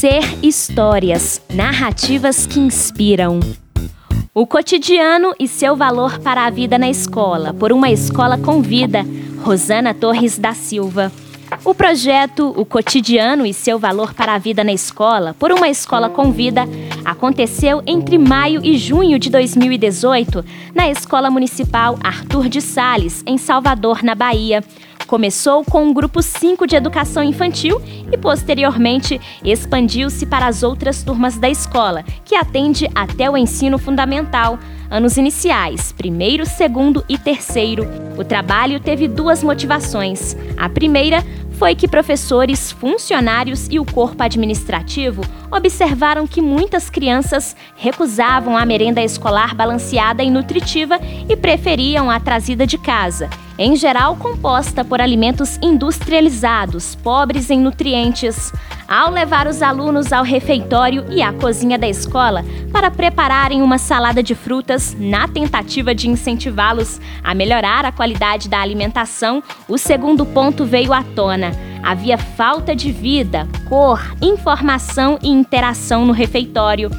Ser Histórias, narrativas que inspiram. O cotidiano e seu valor para a vida na escola, por uma escola com vida. Rosana Torres da Silva. O projeto O Cotidiano e seu valor para a vida na escola, por uma escola com vida, aconteceu entre maio e junho de 2018 na Escola Municipal Arthur de Sales, em Salvador, na Bahia. Começou com o grupo 5 de educação infantil e posteriormente expandiu-se para as outras turmas da escola, que atende até o ensino fundamental, anos iniciais, primeiro, segundo e terceiro. O trabalho teve duas motivações. A primeira foi que professores, funcionários e o corpo administrativo observaram que muitas crianças recusavam a merenda escolar balanceada e nutritiva e preferiam a trazida de casa, em geral composta por alimentos industrializados, pobres em nutrientes. Ao levar os alunos ao refeitório e à cozinha da escola para prepararem uma salada de frutas, na tentativa de incentivá-los a melhorar a qualidade da alimentação, o segundo ponto veio à tona. Havia falta de vida, cor, informação e interação no refeitório.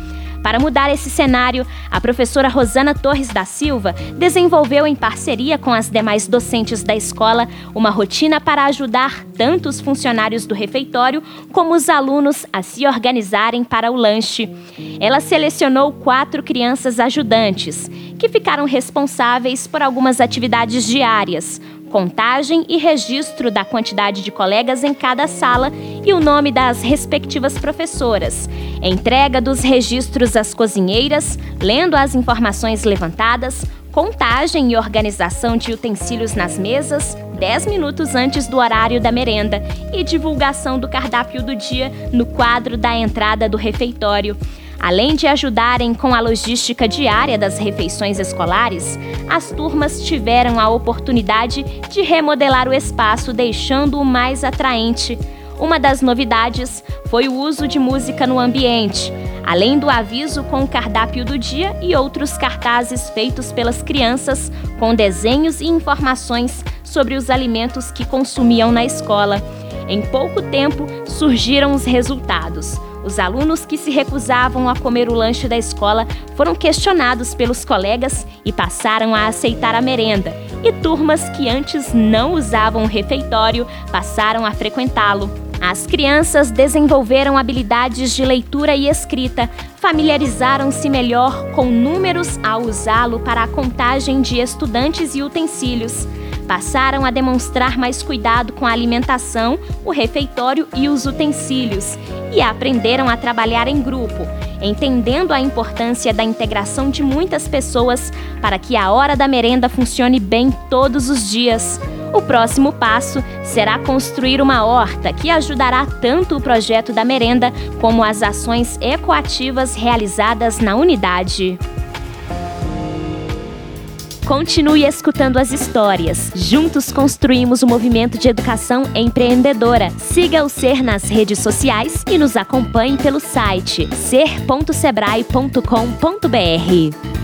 Para mudar esse cenário, a professora Rosana Torres da Silva desenvolveu, em parceria com as demais docentes da escola, uma rotina para ajudar tanto os funcionários do refeitório como os alunos a se organizarem para o lanche. Ela selecionou quatro crianças ajudantes, que ficaram responsáveis por algumas atividades diárias contagem e registro da quantidade de colegas em cada sala e o nome das respectivas professoras, entrega dos registros às cozinheiras, lendo as informações levantadas, contagem e organização de utensílios nas mesas 10 minutos antes do horário da merenda e divulgação do cardápio do dia no quadro da entrada do refeitório. Além de ajudarem com a logística diária das refeições escolares, as turmas tiveram a oportunidade de remodelar o espaço, deixando-o mais atraente. Uma das novidades foi o uso de música no ambiente, além do aviso com o cardápio do dia e outros cartazes feitos pelas crianças com desenhos e informações sobre os alimentos que consumiam na escola. Em pouco tempo surgiram os resultados. Os alunos que se recusavam a comer o lanche da escola foram questionados pelos colegas e passaram a aceitar a merenda, e turmas que antes não usavam o refeitório passaram a frequentá-lo. As crianças desenvolveram habilidades de leitura e escrita, familiarizaram-se melhor com números ao usá-lo para a contagem de estudantes e utensílios passaram a demonstrar mais cuidado com a alimentação, o refeitório e os utensílios, e aprenderam a trabalhar em grupo, entendendo a importância da integração de muitas pessoas para que a hora da merenda funcione bem todos os dias. O próximo passo será construir uma horta que ajudará tanto o projeto da merenda como as ações ecoativas realizadas na unidade. Continue escutando as histórias. Juntos construímos o movimento de educação empreendedora. Siga o Ser nas redes sociais e nos acompanhe pelo site ser.sebrae.com.br.